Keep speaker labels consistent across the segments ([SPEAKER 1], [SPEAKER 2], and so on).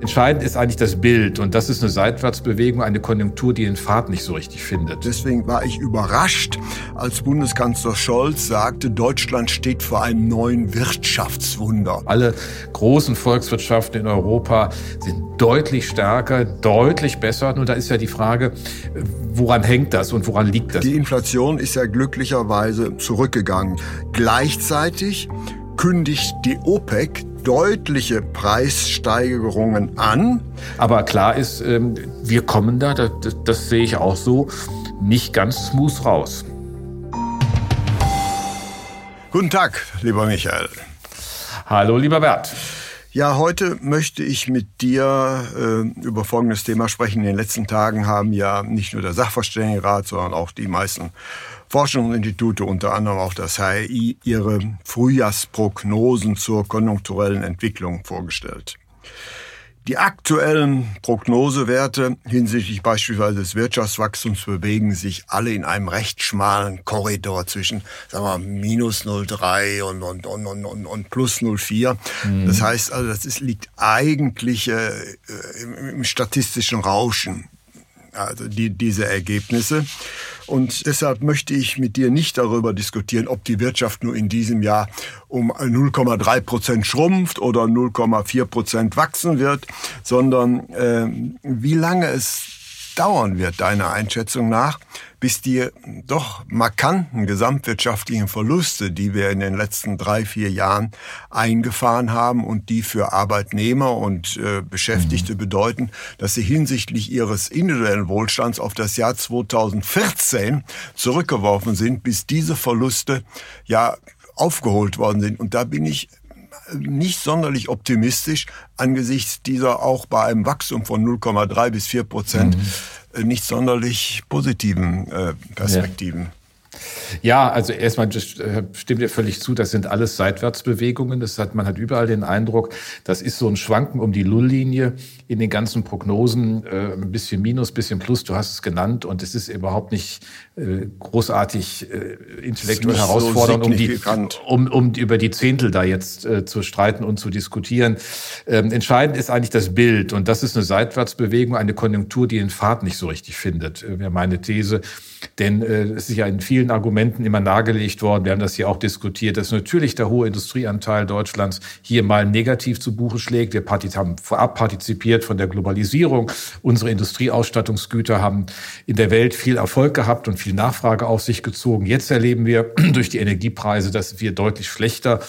[SPEAKER 1] Entscheidend ist eigentlich das Bild und das ist eine Seitwärtsbewegung, eine Konjunktur, die den Pfad nicht so richtig findet.
[SPEAKER 2] Deswegen war ich überrascht, als Bundeskanzler Scholz sagte, Deutschland steht vor einem neuen Wirtschaftswunder.
[SPEAKER 1] Alle großen Volkswirtschaften in Europa sind deutlich stärker, deutlich besser. Nur da ist ja die Frage, woran hängt das und woran liegt das?
[SPEAKER 2] Die Inflation ist ja glücklicherweise zurückgegangen. Gleichzeitig kündigt die OPEC deutliche Preissteigerungen an.
[SPEAKER 1] Aber klar ist, ähm, wir kommen da, das, das sehe ich auch so, nicht ganz smooth raus.
[SPEAKER 2] Guten Tag, lieber Michael.
[SPEAKER 1] Hallo, lieber Bert.
[SPEAKER 2] Ja, heute möchte ich mit dir äh, über folgendes Thema sprechen. In den letzten Tagen haben ja nicht nur der Sachverständigenrat, sondern auch die meisten Forschungsinstitute, unter anderem auch das HI, ihre Frühjahrsprognosen zur konjunkturellen Entwicklung vorgestellt. Die aktuellen Prognosewerte hinsichtlich beispielsweise des Wirtschaftswachstums bewegen sich alle in einem recht schmalen Korridor zwischen, sagen wir, minus 0,3 und, und, und, und, und plus 0,4. Mhm. Das heißt also, das ist, liegt eigentlich äh, im, im statistischen Rauschen also die, diese Ergebnisse. Und deshalb möchte ich mit dir nicht darüber diskutieren, ob die Wirtschaft nur in diesem Jahr um 0,3 Prozent schrumpft oder 0,4 Prozent wachsen wird, sondern äh, wie lange es dauern wird, deiner Einschätzung nach, bis die doch markanten gesamtwirtschaftlichen Verluste, die wir in den letzten drei, vier Jahren eingefahren haben und die für Arbeitnehmer und äh, Beschäftigte mhm. bedeuten, dass sie hinsichtlich ihres individuellen Wohlstands auf das Jahr 2014 zurückgeworfen sind, bis diese Verluste ja aufgeholt worden sind. Und da bin ich nicht sonderlich optimistisch angesichts dieser auch bei einem Wachstum von 0,3 bis 4 Prozent mhm. Nicht sonderlich positiven äh, Perspektiven. Ja.
[SPEAKER 1] Ja, also erstmal äh, stimmt ihr völlig zu, das sind alles Seitwärtsbewegungen. Das hat, man hat überall den Eindruck, das ist so ein Schwanken um die Nulllinie in den ganzen Prognosen, äh, ein bisschen Minus, bisschen Plus, du hast es genannt, und es ist überhaupt nicht äh, großartig äh, intellektuell herausfordernd, so um, die, um, um über die Zehntel da jetzt äh, zu streiten und zu diskutieren. Ähm, entscheidend ist eigentlich das Bild, und das ist eine Seitwärtsbewegung, eine Konjunktur, die den Pfad nicht so richtig findet, äh, wäre meine These. Denn äh, es ist ja in vielen Argumenten immer nahegelegt worden, wir haben das hier auch diskutiert, dass natürlich der hohe Industrieanteil Deutschlands hier mal negativ zu Buche schlägt. Wir haben vorab partizipiert von der Globalisierung. Unsere Industrieausstattungsgüter haben in der Welt viel Erfolg gehabt und viel Nachfrage auf sich gezogen. Jetzt erleben wir durch die Energiepreise, dass wir deutlich schlechter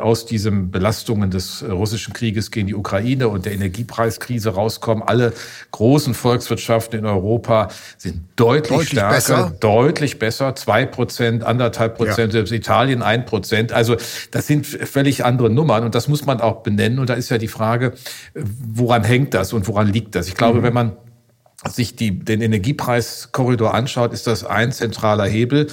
[SPEAKER 1] aus diesen Belastungen des russischen Krieges gegen die Ukraine und der Energiepreiskrise rauskommen. Alle großen Volkswirtschaften in Europa sind deutlich, deutlich stärker, besser. deutlich besser. Zwei Prozent, anderthalb Prozent, selbst Italien ein Prozent. Also das sind völlig andere Nummern und das muss man auch benennen. Und da ist ja die Frage, woran hängt das und woran liegt das? Ich glaube, mhm. wenn man sich die, den Energiepreiskorridor anschaut, ist das ein zentraler Hebel.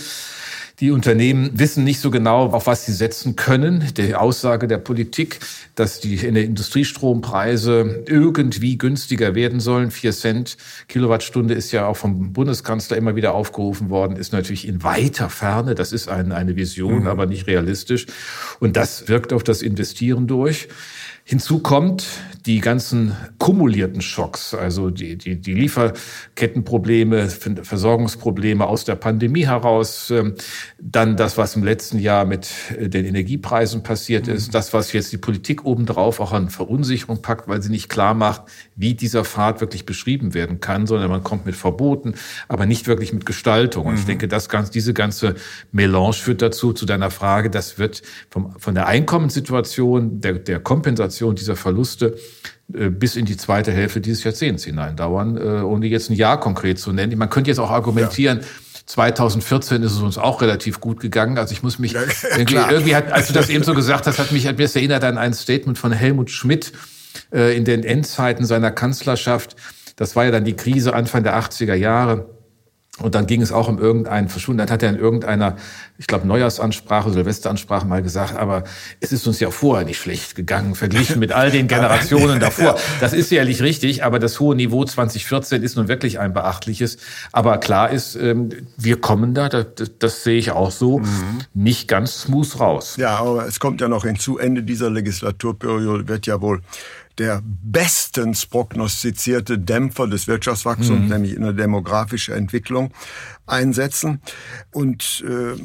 [SPEAKER 1] Die Unternehmen wissen nicht so genau, auf was sie setzen können. Die Aussage der Politik, dass die in der Industriestrompreise irgendwie günstiger werden sollen, vier Cent Kilowattstunde ist ja auch vom Bundeskanzler immer wieder aufgerufen worden, ist natürlich in weiter Ferne. Das ist eine, eine Vision, mhm. aber nicht realistisch. Und das wirkt auf das Investieren durch. Hinzu kommt die ganzen kumulierten Schocks, also die, die, die Lieferkettenprobleme, Versorgungsprobleme aus der Pandemie heraus, ähm, dann das, was im letzten Jahr mit äh, den Energiepreisen passiert ist, mhm. das, was jetzt die Politik obendrauf auch an Verunsicherung packt, weil sie nicht klar macht, wie dieser Pfad wirklich beschrieben werden kann, sondern man kommt mit Verboten, aber nicht wirklich mit Gestaltung. Und ich mhm. denke, das ganz, diese ganze Melange führt dazu, zu deiner Frage, das wird vom, von der Einkommenssituation, der, der Kompensation Kompensation dieser Verluste äh, bis in die zweite Hälfte dieses Jahrzehnts hinein dauern, äh, ohne jetzt ein Jahr konkret zu nennen. Man könnte jetzt auch argumentieren, ja. 2014 ist es uns auch relativ gut gegangen. Also ich muss mich ja, irgendwie, irgendwie hat, als du das eben so gesagt hast, hat mich hat mir das erinnert an ein Statement von Helmut Schmidt äh, in den Endzeiten seiner Kanzlerschaft Das war ja dann die Krise Anfang der 80er Jahre und dann ging es auch um irgendeinen Verschwunden. Dann hat er in irgendeiner, ich glaube, Neujahrsansprache, Silvesteransprache mal gesagt, aber es ist uns ja vorher nicht schlecht gegangen, verglichen mit all den Generationen davor. Das ist sicherlich richtig, aber das hohe Niveau 2014 ist nun wirklich ein beachtliches. Aber klar ist, ähm, wir kommen da, das, das sehe ich auch so, mhm. nicht ganz smooth raus.
[SPEAKER 2] Ja, aber es kommt ja noch hinzu, Ende dieser Legislaturperiode wird ja wohl der bestens prognostizierte Dämpfer des Wirtschaftswachstums, mhm. nämlich eine demografische Entwicklung, einsetzen. Und äh,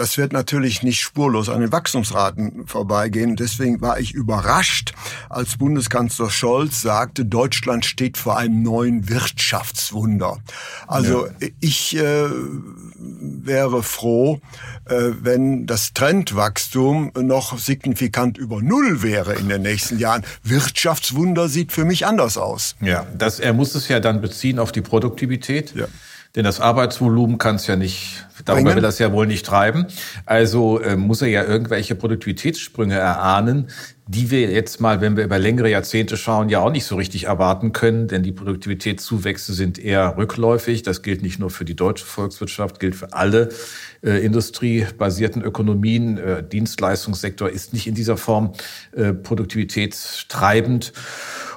[SPEAKER 2] das wird natürlich nicht spurlos an den Wachstumsraten vorbeigehen. Deswegen war ich überrascht, als Bundeskanzler Scholz sagte, Deutschland steht vor einem neuen Wirtschaftswunder. Also ja. ich äh, wäre froh, äh, wenn das Trendwachstum noch signifikant über Null wäre in den nächsten Jahren. Wirtschaftswunder sieht für mich anders aus.
[SPEAKER 1] Ja, das, er muss es ja dann beziehen auf die Produktivität. Ja. Denn das Arbeitsvolumen kann es ja nicht, darüber will das ja wohl nicht treiben. Also äh, muss er ja irgendwelche Produktivitätssprünge erahnen, die wir jetzt mal, wenn wir über längere Jahrzehnte schauen, ja auch nicht so richtig erwarten können. Denn die Produktivitätszuwächse sind eher rückläufig. Das gilt nicht nur für die deutsche Volkswirtschaft, gilt für alle äh, industriebasierten Ökonomien. Äh, Dienstleistungssektor ist nicht in dieser Form äh, produktivitätstreibend.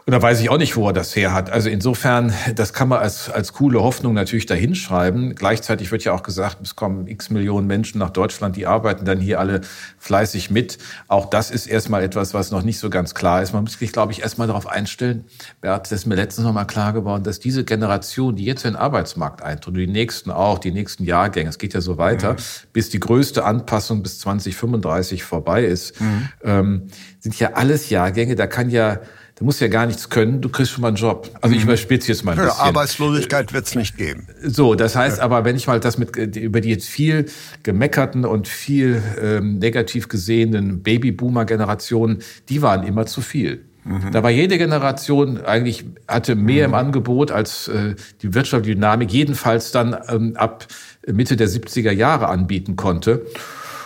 [SPEAKER 1] Und da weiß ich auch nicht, wo er das her hat. Also insofern, das kann man als, als coole Hoffnung natürlich dahinschreiben. Gleichzeitig wird ja auch gesagt, es kommen x Millionen Menschen nach Deutschland, die arbeiten dann hier alle fleißig mit. Auch das ist erstmal etwas, was noch nicht so ganz klar ist. Man muss sich, glaube ich, erstmal darauf einstellen, Bert, das ist mir letztens noch mal klar geworden, dass diese Generation, die jetzt in den Arbeitsmarkt eintritt, die nächsten auch, die nächsten Jahrgänge, es geht ja so weiter, mhm. bis die größte Anpassung bis 2035 vorbei ist, mhm. ähm, sind ja alles Jahrgänge, da kann ja Du musst ja gar nichts können, du kriegst schon mal einen Job. Also ich mhm. überspitze jetzt mal ein
[SPEAKER 2] ja,
[SPEAKER 1] bisschen.
[SPEAKER 2] Arbeitslosigkeit wird es nicht geben.
[SPEAKER 1] So, das heißt aber, wenn ich mal das mit über die jetzt viel gemeckerten und viel ähm, negativ gesehenen Babyboomer-Generationen, die waren immer zu viel. Mhm. Da war jede Generation eigentlich hatte mehr mhm. im Angebot als äh, die wirtschaftliche Dynamik jedenfalls dann ähm, ab Mitte der 70er Jahre anbieten konnte.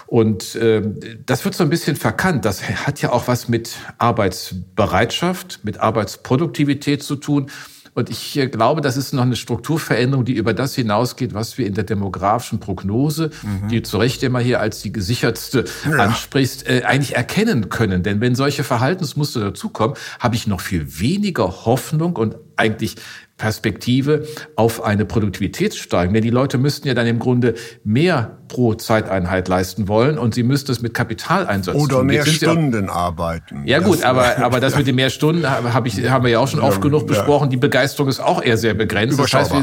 [SPEAKER 1] Und äh, das wird so ein bisschen verkannt. Das hat ja auch was mit Arbeitsbereitschaft, mit Arbeitsproduktivität zu tun. Und ich äh, glaube, das ist noch eine Strukturveränderung, die über das hinausgeht, was wir in der demografischen Prognose, mhm. die zu Recht immer hier als die gesichertste ja. ansprichst, äh, eigentlich erkennen können. Denn wenn solche Verhaltensmuster dazukommen, habe ich noch viel weniger Hoffnung und eigentlich Perspektive auf eine Produktivitätssteigerung. Denn die Leute müssten ja dann im Grunde mehr pro Zeiteinheit leisten wollen und sie müssten es mit Kapitaleinsatz
[SPEAKER 2] Oder tun. mehr Stunden arbeiten.
[SPEAKER 1] Ja gut, aber, aber das mit den mehr Stunden hab ich, haben wir ja auch schon oft genug besprochen. Die Begeisterung ist auch eher sehr begrenzt. Das heißt,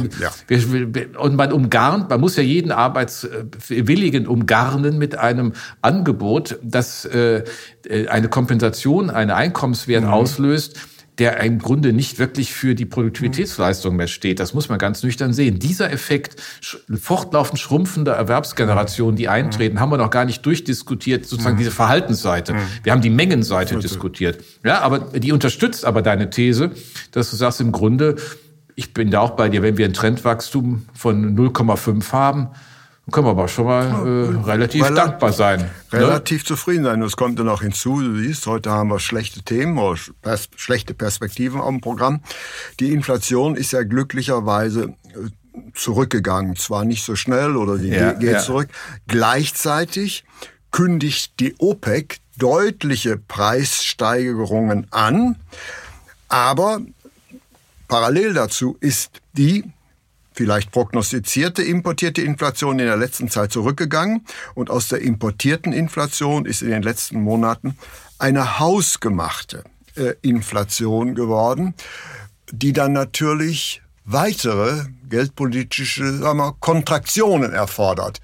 [SPEAKER 1] wir, wir, und man umgarnt, man muss ja jeden Arbeitswilligen umgarnen mit einem Angebot, das äh, eine Kompensation, einen Einkommenswert mhm. auslöst, der im Grunde nicht wirklich für die Produktivitätsleistung mehr steht. Das muss man ganz nüchtern sehen. Dieser Effekt fortlaufend schrumpfender Erwerbsgenerationen, die eintreten, haben wir noch gar nicht durchdiskutiert, sozusagen diese Verhaltensseite. Wir haben die Mengenseite diskutiert. Ja, aber die unterstützt aber deine These, dass du sagst, im Grunde, ich bin da auch bei dir, wenn wir ein Trendwachstum von 0,5 haben, können wir aber schon mal äh, relativ Rel dankbar sein. Ne?
[SPEAKER 2] Relativ ne? zufrieden sein. Das kommt dann auch hinzu. Du siehst, heute haben wir schlechte Themen oder pers schlechte Perspektiven auf dem Programm. Die Inflation ist ja glücklicherweise äh, zurückgegangen. Zwar nicht so schnell oder die ja, geht ja. zurück. Gleichzeitig kündigt die OPEC deutliche Preissteigerungen an. Aber parallel dazu ist die vielleicht prognostizierte importierte Inflation in der letzten Zeit zurückgegangen und aus der importierten Inflation ist in den letzten Monaten eine hausgemachte äh, Inflation geworden, die dann natürlich weitere geldpolitische sagen wir, Kontraktionen erfordert.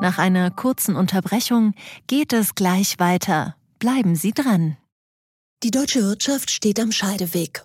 [SPEAKER 3] Nach einer kurzen Unterbrechung geht es gleich weiter. Bleiben Sie dran.
[SPEAKER 4] Die deutsche Wirtschaft steht am Scheideweg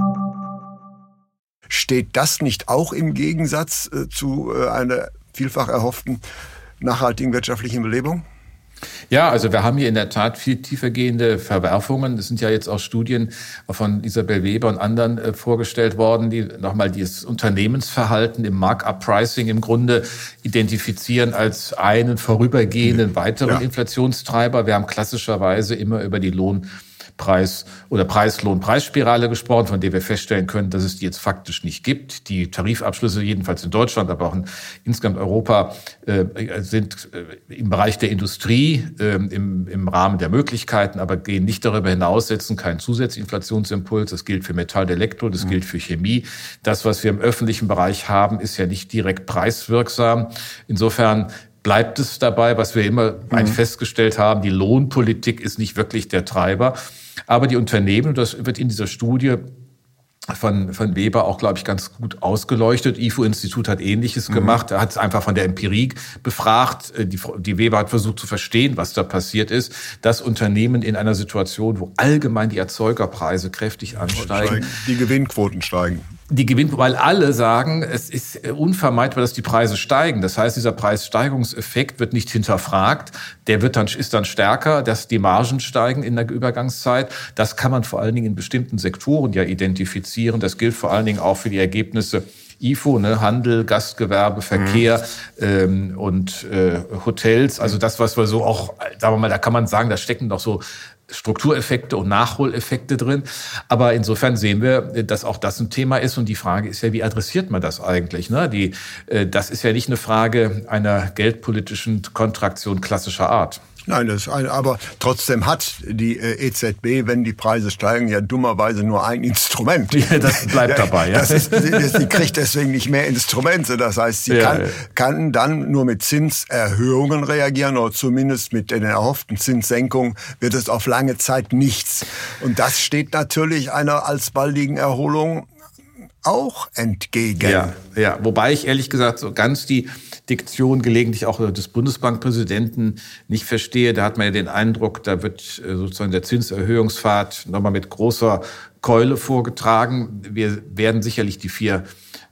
[SPEAKER 2] Steht das nicht auch im Gegensatz äh, zu äh, einer vielfach erhofften nachhaltigen wirtschaftlichen Belebung?
[SPEAKER 1] Ja, also wir haben hier in der Tat viel tiefergehende Verwerfungen. Es sind ja jetzt auch Studien von Isabel Weber und anderen äh, vorgestellt worden, die nochmal das Unternehmensverhalten im Markup-Pricing im Grunde identifizieren als einen vorübergehenden weiteren ja. Inflationstreiber. Wir haben klassischerweise immer über die Lohn Preis- oder Preis-Lohn-Preisspirale gesprochen, von der wir feststellen können, dass es die jetzt faktisch nicht gibt. Die Tarifabschlüsse, jedenfalls in Deutschland, aber auch in insgesamt Europa, äh, sind äh, im Bereich der Industrie äh, im, im Rahmen der Möglichkeiten, aber gehen nicht darüber hinaus, setzen keinen Zusatzinflationsimpuls. Das gilt für Metall, Elektro, das mhm. gilt für Chemie. Das, was wir im öffentlichen Bereich haben, ist ja nicht direkt preiswirksam. Insofern bleibt es dabei, was wir immer mhm. festgestellt haben, die Lohnpolitik ist nicht wirklich der Treiber. Aber die Unternehmen, das wird in dieser Studie von, von Weber auch, glaube ich, ganz gut ausgeleuchtet. IFO-Institut hat Ähnliches mhm. gemacht. Er hat es einfach von der Empirie befragt. Äh, die, die Weber hat versucht zu verstehen, was da passiert ist. Dass Unternehmen in einer Situation, wo allgemein die Erzeugerpreise kräftig ansteigen.
[SPEAKER 2] Die Gewinnquoten steigen
[SPEAKER 1] die gewinnt, weil alle sagen, es ist unvermeidbar, dass die Preise steigen. Das heißt, dieser Preissteigungseffekt wird nicht hinterfragt. Der wird dann, ist dann stärker, dass die Margen steigen in der Übergangszeit. Das kann man vor allen Dingen in bestimmten Sektoren ja identifizieren. Das gilt vor allen Dingen auch für die Ergebnisse IFO, ne, Handel, Gastgewerbe, Verkehr mhm. ähm, und äh, Hotels. Also das, was wir so auch, sagen wir mal, da kann man sagen, da stecken doch so Struktureffekte und Nachholeffekte drin. Aber insofern sehen wir, dass auch das ein Thema ist. Und die Frage ist ja, wie adressiert man das eigentlich? Ne? Die, äh, das ist ja nicht eine Frage einer geldpolitischen Kontraktion klassischer Art.
[SPEAKER 2] Nein, das ist ein, aber trotzdem hat die äh, EZB, wenn die Preise steigen, ja dummerweise nur ein Instrument.
[SPEAKER 1] Ja, das bleibt dabei. Ja.
[SPEAKER 2] Das ist, sie kriegt deswegen nicht mehr Instrumente. Das heißt, sie ja, kann, ja. kann dann nur mit Zinserhöhungen reagieren oder zumindest mit den erhofften Zinssenkungen wird es auf lange Zeit nichts. Und das steht natürlich einer alsbaldigen Erholung auch entgegen.
[SPEAKER 1] Ja, ja. Wobei ich ehrlich gesagt so ganz die Diktion gelegentlich auch des Bundesbankpräsidenten nicht verstehe. Da hat man ja den Eindruck, da wird äh, sozusagen der Zinserhöhungspfad nochmal mit großer Keule vorgetragen. Wir werden sicherlich die vier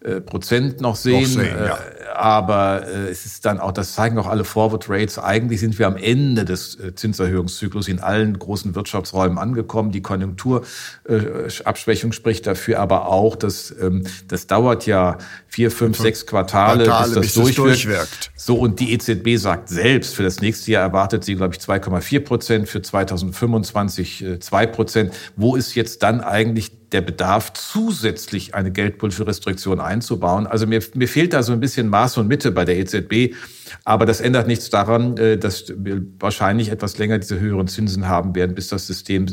[SPEAKER 1] äh, Prozent noch sehen. Sehen ja. Äh, aber äh, es ist dann auch, das zeigen auch alle Forward Rates. Eigentlich sind wir am Ende des Zinserhöhungszyklus in allen großen Wirtschaftsräumen angekommen. Die Konjunkturabschwächung spricht dafür, aber auch, dass ähm, das dauert ja vier, fünf, sechs Quartale,
[SPEAKER 2] Quartale bis das bis durchwirkt. durchwirkt.
[SPEAKER 1] So und die EZB sagt selbst, für das nächste Jahr erwartet sie, glaube ich, 2,4 Prozent, für 2025 2 Prozent. Wo ist jetzt dann eigentlich der Bedarf, zusätzlich eine geldpolitische Restriktion einzubauen. Also mir, mir fehlt da so ein bisschen Maß und Mitte bei der EZB. Aber das ändert nichts daran, äh, dass wir wahrscheinlich etwas länger diese höheren Zinsen haben werden, bis das System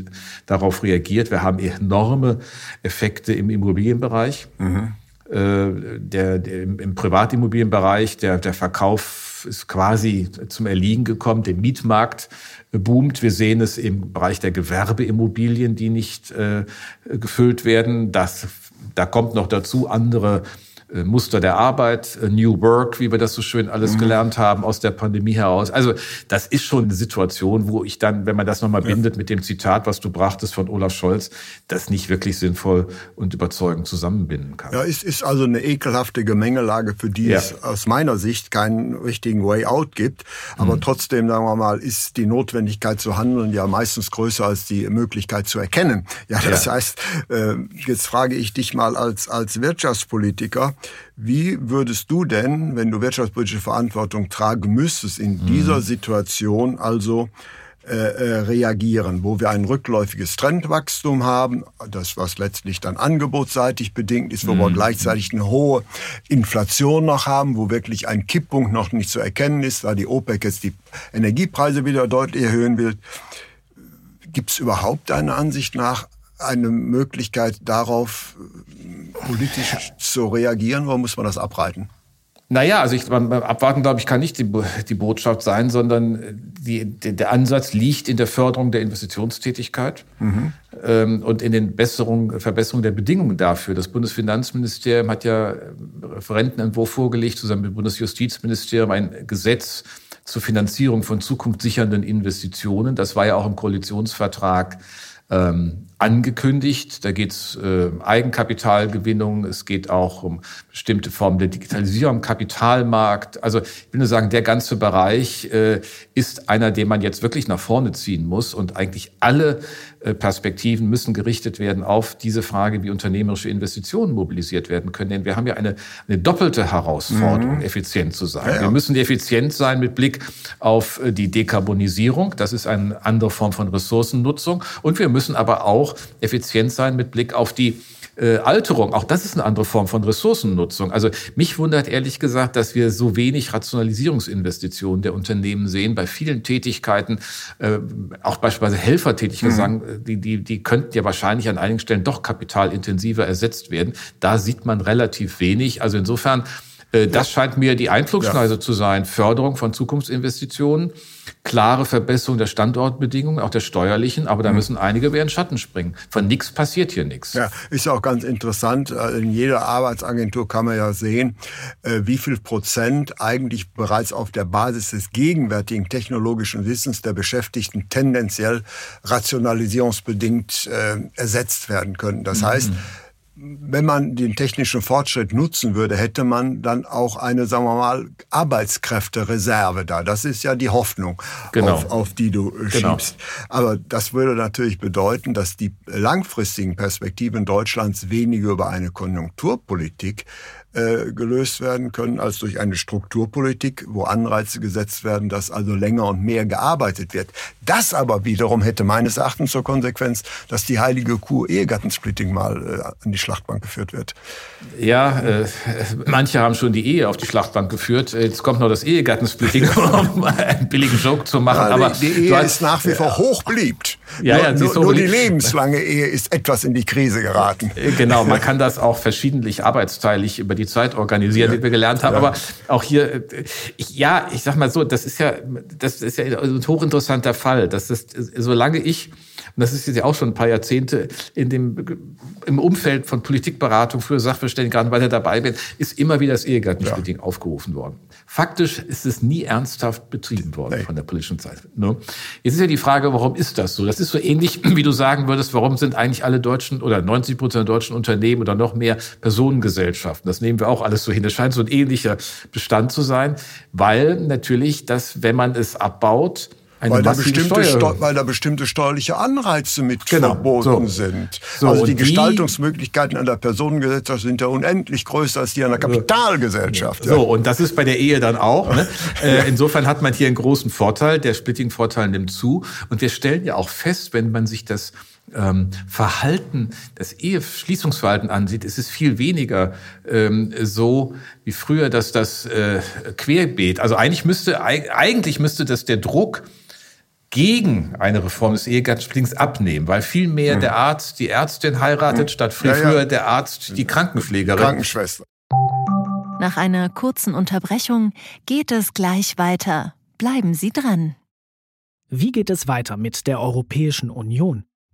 [SPEAKER 1] darauf reagiert. Wir haben enorme Effekte im Immobilienbereich. Mhm. Äh, der, der, im Privatimmobilienbereich, der, der Verkauf ist quasi zum Erliegen gekommen. Der Mietmarkt boomt. Wir sehen es im Bereich der Gewerbeimmobilien, die nicht äh, gefüllt werden. Das, da kommt noch dazu andere Muster der Arbeit, äh, New Work, wie wir das so schön alles mhm. gelernt haben aus der Pandemie heraus. Also das ist schon eine Situation, wo ich dann, wenn man das nochmal ja. bindet mit dem Zitat, was du brachtest von Olaf Scholz, das nicht wirklich sinnvoll und überzeugend zusammenbinden kann.
[SPEAKER 2] Ja, es ist also eine ekelhafte Gemengelage, für die ja. es aus meiner Sicht keinen richtigen Way out gibt. Aber mhm. trotzdem, sagen wir mal, ist die Notwendigkeit zu handeln ja meistens größer als die Möglichkeit zu erkennen. Ja, das ja. heißt, äh, jetzt frage ich dich mal als, als Wirtschaftspolitiker, wie würdest du denn, wenn du wirtschaftspolitische Verantwortung tragen müsstest, in mhm. dieser Situation also äh, äh, reagieren, wo wir ein rückläufiges Trendwachstum haben, das was letztlich dann angebotsseitig bedingt ist, wo mhm. wir gleichzeitig eine hohe Inflation noch haben, wo wirklich ein Kipppunkt noch nicht zu erkennen ist, weil die OPEC jetzt die Energiepreise wieder deutlich erhöhen will. Gibt es überhaupt deiner Ansicht nach eine Möglichkeit darauf politisch zu reagieren oder muss man das abreiten?
[SPEAKER 1] Naja, also ich, abwarten, glaube ich, kann nicht die, die Botschaft sein, sondern die, der Ansatz liegt in der Förderung der Investitionstätigkeit mhm. ähm, und in den Besserung, Verbesserung der Bedingungen dafür. Das Bundesfinanzministerium hat ja Referentenentwurf vorgelegt, zusammen mit dem Bundesjustizministerium, ein Gesetz zur Finanzierung von zukunftssichernden Investitionen. Das war ja auch im Koalitionsvertrag ähm, angekündigt. Da geht es äh, Eigenkapitalgewinnung, es geht auch um bestimmte Formen der Digitalisierung Kapitalmarkt. Also ich will nur sagen, der ganze Bereich äh, ist einer, den man jetzt wirklich nach vorne ziehen muss und eigentlich alle Perspektiven müssen gerichtet werden auf diese Frage, wie unternehmerische Investitionen mobilisiert werden können. Denn wir haben ja eine, eine doppelte Herausforderung, mhm. effizient zu sein. Ja, ja. Wir müssen effizient sein mit Blick auf äh, die Dekarbonisierung. Das ist eine andere Form von Ressourcennutzung. Und wir müssen aber auch effizient sein mit Blick auf die äh, Alterung, auch das ist eine andere Form von Ressourcennutzung. Also mich wundert ehrlich gesagt, dass wir so wenig Rationalisierungsinvestitionen der Unternehmen sehen. Bei vielen Tätigkeiten, äh, auch beispielsweise Helfertätigkeiten, mhm. sagen, äh, die, die, die könnten ja wahrscheinlich an einigen Stellen doch kapitalintensiver ersetzt werden. Da sieht man relativ wenig. Also insofern äh, das scheint mir die Einflugsschneise ja. zu sein. Förderung von Zukunftsinvestitionen, klare Verbesserung der Standortbedingungen, auch der steuerlichen, aber da mhm. müssen einige über ihren Schatten springen. Von nichts passiert hier nichts.
[SPEAKER 2] Ja, ist auch ganz interessant. Äh, in jeder Arbeitsagentur kann man ja sehen, äh, wie viel Prozent eigentlich bereits auf der Basis des gegenwärtigen technologischen Wissens der Beschäftigten tendenziell rationalisierungsbedingt ersetzt werden können. Das mhm. Wenn man den technischen Fortschritt nutzen würde, hätte man dann auch eine, sagen wir mal, Arbeitskräftereserve da. Das ist ja die Hoffnung, genau. auf, auf, die du äh, genau. schiebst. Aber das würde natürlich bedeuten, dass die langfristigen Perspektiven Deutschlands weniger über eine Konjunkturpolitik äh, gelöst werden können als durch eine Strukturpolitik, wo Anreize gesetzt werden, dass also länger und mehr gearbeitet wird. Das aber wiederum hätte meines Erachtens zur Konsequenz, dass die heilige Kuh Ehegattensplitting mal äh, an die Schlachtbank geführt wird.
[SPEAKER 1] Ja, äh, manche haben schon die Ehe auf die Schlachtbank geführt. Jetzt kommt noch das Ehegattensplitting, um einen billigen Joke zu machen. Ja,
[SPEAKER 2] aber die, die Ehe ist nach wie vor hoch beliebt. Ja, ja, nur, nur die lebenslange Ehe ist etwas in die Krise geraten.
[SPEAKER 1] Äh, genau, man kann das auch verschiedentlich arbeitsteilig über die Zeit organisieren, ja. wie wir gelernt haben. Ja. Aber auch hier, äh, ich, ja, ich sag mal so, das ist ja, das ist ja ein hochinteressanter Fall. Das ist, solange ich und das ist jetzt ja auch schon ein paar Jahrzehnte in dem, im Umfeld von Politikberatung für Sachverständige gerade weiter dabei bin, ist immer wieder das Ehegattensplitting ja. aufgerufen worden. Faktisch ist es nie ernsthaft betrieben worden nee. von der politischen Seite. Ne? Jetzt ist ja die Frage, warum ist das so? Das ist so ähnlich, wie du sagen würdest, warum sind eigentlich alle deutschen oder 90 Prozent der deutschen Unternehmen oder noch mehr Personengesellschaften? Das nehmen wir auch alles so hin. Das scheint so ein ähnlicher Bestand zu sein, weil natürlich, dass wenn man es abbaut,
[SPEAKER 2] weil da, bestimmte weil da bestimmte steuerliche Anreize mit genau. verboten so. sind. So, also die, Gestaltungsmöglichkeiten an der Personengesellschaft sind ja unendlich größer als die an der Kapitalgesellschaft.
[SPEAKER 1] So, ja. und das ist bei der Ehe dann auch. Ne? äh, insofern hat man hier einen großen Vorteil. Der Splitting-Vorteil nimmt zu. Und wir stellen ja auch fest, wenn man sich das ähm, Verhalten, das Eheschließungsverhalten ansieht, ist es viel weniger ähm, so wie früher, dass das äh, querbeet. Also eigentlich müsste eigentlich müsste das der Druck gegen eine Reform des Ehegattensplittings abnehmen, weil viel mehr mhm. der Arzt die Ärztin heiratet, mhm. statt früher, ja, ja. der Arzt die Krankenpflegerin.
[SPEAKER 2] Krankenschwester.
[SPEAKER 3] Nach einer kurzen Unterbrechung geht es gleich weiter. Bleiben Sie dran.
[SPEAKER 5] Wie geht es weiter mit der Europäischen Union?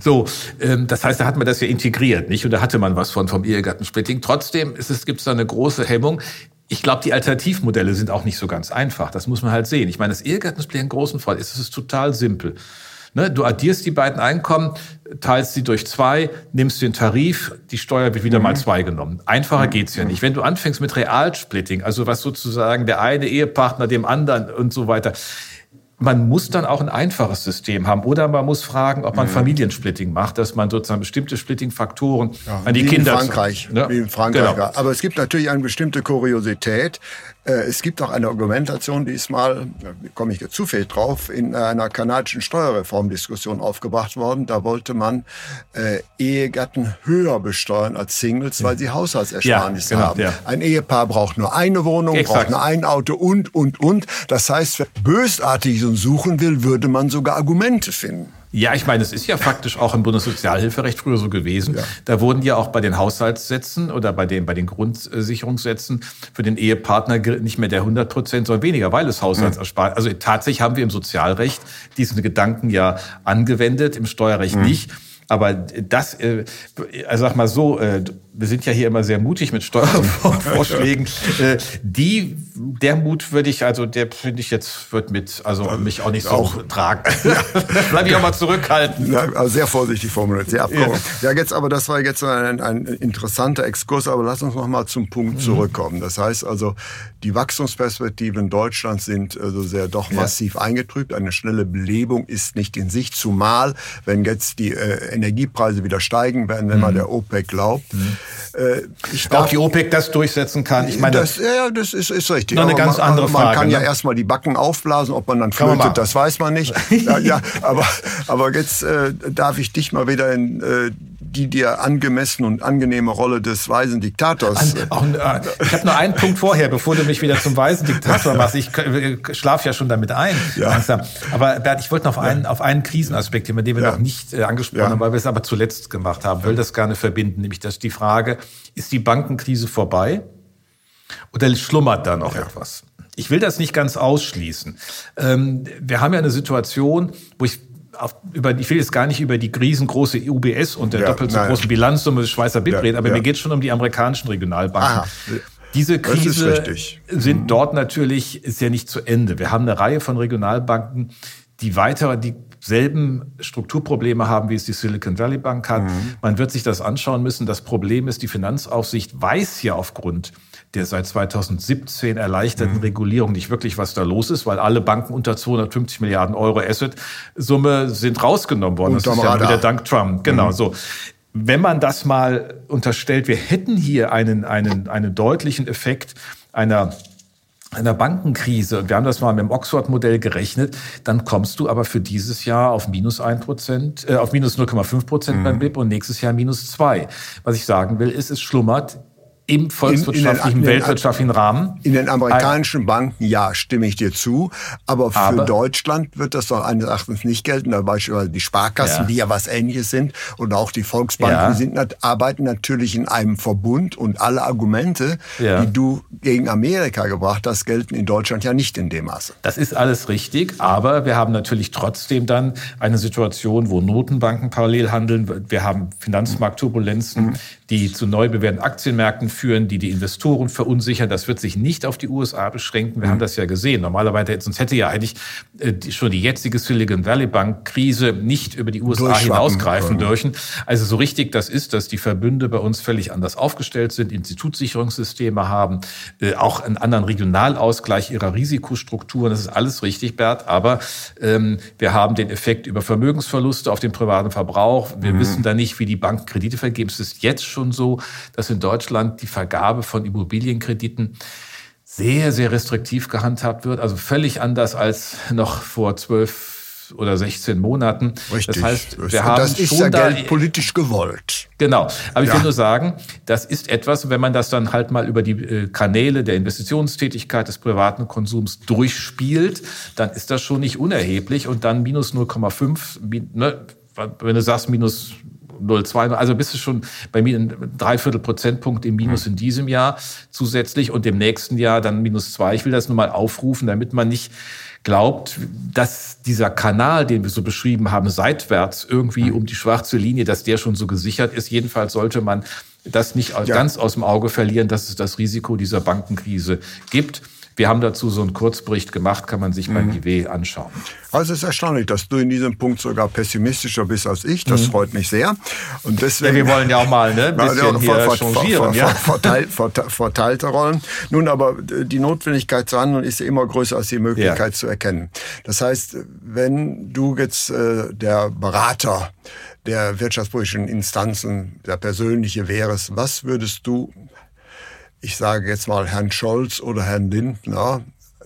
[SPEAKER 1] So, ähm, das heißt, da hat man das ja integriert, nicht? Und da hatte man was von vom Ehegattensplitting. Trotzdem gibt es da eine große Hemmung. Ich glaube, die Alternativmodelle sind auch nicht so ganz einfach. Das muss man halt sehen. Ich meine, das Ehegattensplitting im großen Fall ist, es ist total simpel. Ne, du addierst die beiden Einkommen, teilst sie durch zwei, nimmst den Tarif, die Steuer wird wieder mhm. mal zwei genommen. Einfacher mhm. geht's ja nicht. Wenn du anfängst mit Realsplitting, also was sozusagen der eine Ehepartner dem anderen und so weiter, man muss dann auch ein einfaches System haben. Oder man muss fragen, ob man mhm. Familiensplitting macht, dass man sozusagen bestimmte Splitting-Faktoren ja, an die
[SPEAKER 2] wie
[SPEAKER 1] Kinder...
[SPEAKER 2] In Frankreich, ne? Wie in Frankreich. Genau. Aber es gibt natürlich eine bestimmte Kuriosität. Äh, es gibt auch eine Argumentation, die ist mal, da komme ich zufällig drauf, in einer kanadischen Steuerreformdiskussion aufgebracht worden. Da wollte man äh, Ehegatten höher besteuern als Singles, weil sie Haushaltsersparnisse ja, genau, haben. Ja. Ein Ehepaar braucht nur eine Wohnung, Exakt. braucht nur ein Auto und, und, und. Das heißt, wer bösartig suchen will, würde man sogar Argumente finden.
[SPEAKER 1] Ja, ich meine, es ist ja faktisch auch im Bundessozialhilferecht früher so gewesen. Ja. Da wurden ja auch bei den Haushaltssätzen oder bei den, bei den Grundsicherungssätzen für den Ehepartner nicht mehr der 100 Prozent, sondern weniger, weil es Haushaltserspart. Mhm. Also tatsächlich haben wir im Sozialrecht diesen Gedanken ja angewendet, im Steuerrecht mhm. nicht. Aber das, äh, also sag mal so, äh, wir sind ja hier immer sehr mutig mit Steuervorschlägen. äh, die, der Mut würde ich, also der finde ich jetzt, wird mit, also mich auch nicht so auch, tragen. Bleib ich auch mal zurückhalten.
[SPEAKER 2] Ja, also sehr vorsichtig formuliert, sehr abgehoben. Ja. ja, jetzt, aber das war jetzt ein, ein interessanter Exkurs, aber lass uns noch mal zum Punkt mhm. zurückkommen. Das heißt also, die Wachstumsperspektiven Deutschlands sind also sehr doch massiv ja. eingetrübt. Eine schnelle Belebung ist nicht in Sicht, zumal, wenn jetzt die äh, Energiepreise wieder steigen werden, wenn mhm. man der OPEC glaubt. Mhm.
[SPEAKER 1] Äh, ich darf, Ob die OPEC das durchsetzen kann,
[SPEAKER 2] ich meine, das, ja, das ist, ist richtig.
[SPEAKER 1] Noch eine aber ganz man, andere Frage.
[SPEAKER 2] Man kann ne? ja erstmal die Backen aufblasen, ob man dann flötet, das weiß man nicht. ja, ja, aber, aber jetzt äh, darf ich dich mal wieder in äh, die dir angemessene und angenehme Rolle des weisen Diktators.
[SPEAKER 1] An, auch, äh, ich habe nur einen Punkt vorher, bevor du mich wieder zum weisen Diktator machst. Ich äh, schlafe ja schon damit ein. Ja. Aber Bert, ich wollte noch auf einen, auf einen Krisenaspekt, über den wir ja. noch nicht äh, angesprochen ja. haben, weil wir es aber zuletzt gemacht haben, will das gerne verbinden, nämlich dass die Frage, ist die Bankenkrise vorbei oder schlummert da noch etwas? Ich will das nicht ganz ausschließen. Ähm, wir haben ja eine Situation, wo ich auf, über, ich will jetzt gar nicht über die riesengroße UBS und der ja, doppelt so nein. großen Bilanzsumme des Schweizer BIP ja, reden, aber ja. mir geht es schon um die amerikanischen Regionalbanken. Aha. Diese Krise sind mhm. dort natürlich, ist ja nicht zu Ende. Wir haben eine Reihe von Regionalbanken, die weiter dieselben Strukturprobleme haben, wie es die Silicon Valley Bank hat. Mhm. Man wird sich das anschauen müssen. Das Problem ist, die Finanzaufsicht weiß ja aufgrund der seit 2017 erleichterten mhm. Regulierung nicht wirklich, was da los ist, weil alle Banken unter 250 Milliarden Euro Asset-Summe sind rausgenommen worden. Und das ist ja wieder dank Trump. Genau mhm. so. Wenn man das mal unterstellt, wir hätten hier einen, einen, einen deutlichen Effekt einer einer Bankenkrise, und wir haben das mal mit dem Oxford-Modell gerechnet, dann kommst du aber für dieses Jahr auf minus ein Prozent, äh, auf minus 0,5 Prozent mhm. beim BIP und nächstes Jahr minus zwei. Was ich sagen will, ist, es schlummert im volkswirtschaftlichen, in, in den, weltwirtschaftlichen Rahmen.
[SPEAKER 2] In den amerikanischen Banken, ja, stimme ich dir zu. Aber für aber, Deutschland wird das doch eines Erachtens nicht gelten. Da beispielsweise die Sparkassen, ja. die ja was Ähnliches sind, und auch die Volksbanken ja. sind, arbeiten natürlich in einem Verbund und alle Argumente, ja. die du gegen Amerika gebracht hast, gelten in Deutschland ja nicht in dem Maße.
[SPEAKER 1] Das ist alles richtig, aber wir haben natürlich trotzdem dann eine Situation, wo Notenbanken parallel handeln. Wir haben Finanzmarktturbulenzen, mhm. Die zu neu bewährten Aktienmärkten führen, die die Investoren verunsichern. Das wird sich nicht auf die USA beschränken. Wir mhm. haben das ja gesehen. Normalerweise, sonst hätte ja eigentlich äh, schon die jetzige Silicon Valley Bank Krise nicht über die USA hinausgreifen dürfen. Also so richtig das ist, dass die Verbünde bei uns völlig anders aufgestellt sind, Institutssicherungssysteme haben, äh, auch einen anderen Regionalausgleich ihrer Risikostrukturen. Das ist alles richtig, Bert. Aber ähm, wir haben den Effekt über Vermögensverluste auf den privaten Verbrauch. Wir mhm. wissen da nicht, wie die Banken Kredite vergeben. Es ist jetzt schon so, dass in Deutschland die Vergabe von Immobilienkrediten sehr, sehr restriktiv gehandhabt wird. Also völlig anders als noch vor zwölf oder 16 Monaten.
[SPEAKER 2] Richtig. Das heißt, wir haben das ist schon ja da, Geld politisch gewollt.
[SPEAKER 1] Genau. Aber ich ja. will nur sagen, das ist etwas, wenn man das dann halt mal über die äh, Kanäle der Investitionstätigkeit des privaten Konsums durchspielt, dann ist das schon nicht unerheblich und dann minus 0,5, ne, wenn du sagst minus 0,2, also bist du schon bei mir ein Dreiviertel Prozentpunkt im Minus in diesem Jahr zusätzlich und im nächsten Jahr dann minus zwei. Ich will das nur mal aufrufen, damit man nicht glaubt, dass dieser Kanal, den wir so beschrieben haben, seitwärts irgendwie um die schwarze Linie, dass der schon so gesichert ist. Jedenfalls sollte man das nicht ja. ganz aus dem Auge verlieren, dass es das Risiko dieser Bankenkrise gibt. Wir haben dazu so einen Kurzbericht gemacht, kann man sich mhm. beim IW anschauen.
[SPEAKER 2] Also es ist erstaunlich, dass du in diesem Punkt sogar pessimistischer bist als ich. Das mhm. freut mich sehr.
[SPEAKER 1] Und deswegen, ja, wir wollen ja auch mal ne, ein bisschen hier ver, changieren.
[SPEAKER 2] Ver, ver, ver, verteilte Rollen. Nun aber, die Notwendigkeit zu handeln ist immer größer als die Möglichkeit ja. zu erkennen. Das heißt, wenn du jetzt äh, der Berater der wirtschaftspolitischen Instanzen, der persönliche wärst, was würdest du ich sage jetzt mal Herrn Scholz oder Herrn Lindner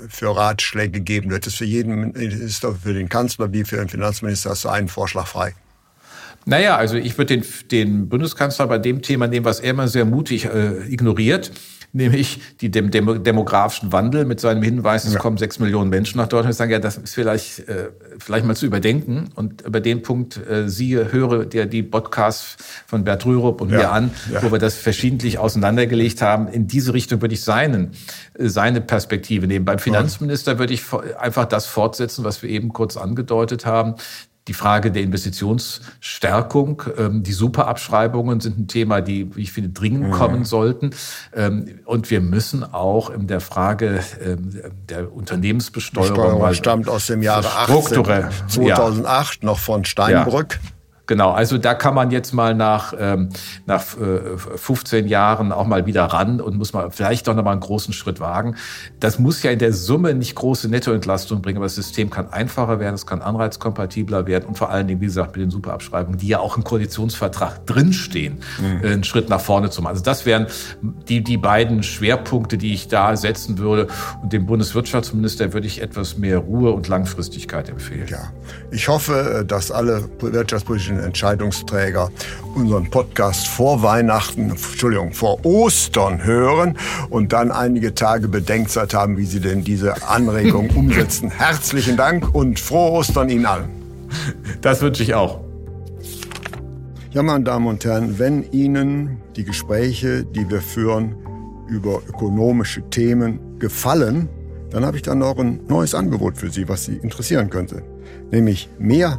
[SPEAKER 2] für Ratschläge geben. Du hättest für jeden Minister, für den Kanzler wie für den Finanzminister hast du einen Vorschlag frei.
[SPEAKER 1] Naja, also ich würde den, den Bundeskanzler bei dem Thema nehmen, was er immer sehr mutig äh, ignoriert, nämlich die dem, dem, demografischen Wandel mit seinem Hinweis, es ja. kommen sechs Millionen Menschen nach Deutschland. Ich sage, ja, das ist vielleicht, äh, vielleicht mal zu überdenken. Und über den Punkt, äh, siehe, höre dir die Podcasts von Bert Rürup und ja. mir an, ja. wo wir das verschiedentlich auseinandergelegt haben. In diese Richtung würde ich seinen, äh, seine Perspektive nehmen. Beim Finanzminister würde ich einfach das fortsetzen, was wir eben kurz angedeutet haben die Frage der Investitionsstärkung. Ähm, die Superabschreibungen sind ein Thema, die, wie ich finde, dringend mhm. kommen sollten. Ähm, und wir müssen auch in der Frage ähm, der Unternehmensbesteuerung.
[SPEAKER 2] Besteuerung stammt aus dem Jahre 18, 2008 ja. noch von Steinbrück. Ja.
[SPEAKER 1] Genau, also da kann man jetzt mal nach, ähm, nach äh, 15 Jahren auch mal wieder ran und muss mal vielleicht doch noch mal einen großen Schritt wagen. Das muss ja in der Summe nicht große Nettoentlastung bringen, aber das System kann einfacher werden, es kann anreizkompatibler werden und vor allen Dingen, wie gesagt, mit den Superabschreibungen, die ja auch im Koalitionsvertrag drinstehen, mhm. einen Schritt nach vorne zu machen. Also das wären die, die beiden Schwerpunkte, die ich da setzen würde. Und dem Bundeswirtschaftsminister würde ich etwas mehr Ruhe und Langfristigkeit empfehlen.
[SPEAKER 2] Ja, ich hoffe, dass alle wirtschaftspolitischen politischen Entscheidungsträger unseren Podcast vor Weihnachten, Entschuldigung, vor Ostern hören und dann einige Tage Bedenkzeit haben, wie sie denn diese Anregung umsetzen. Herzlichen Dank und frohe Ostern Ihnen allen.
[SPEAKER 1] Das wünsche ich auch.
[SPEAKER 2] Ja, meine Damen und Herren, wenn Ihnen die Gespräche, die wir führen über ökonomische Themen gefallen, dann habe ich dann noch ein neues Angebot für Sie, was Sie interessieren könnte. Nämlich mehr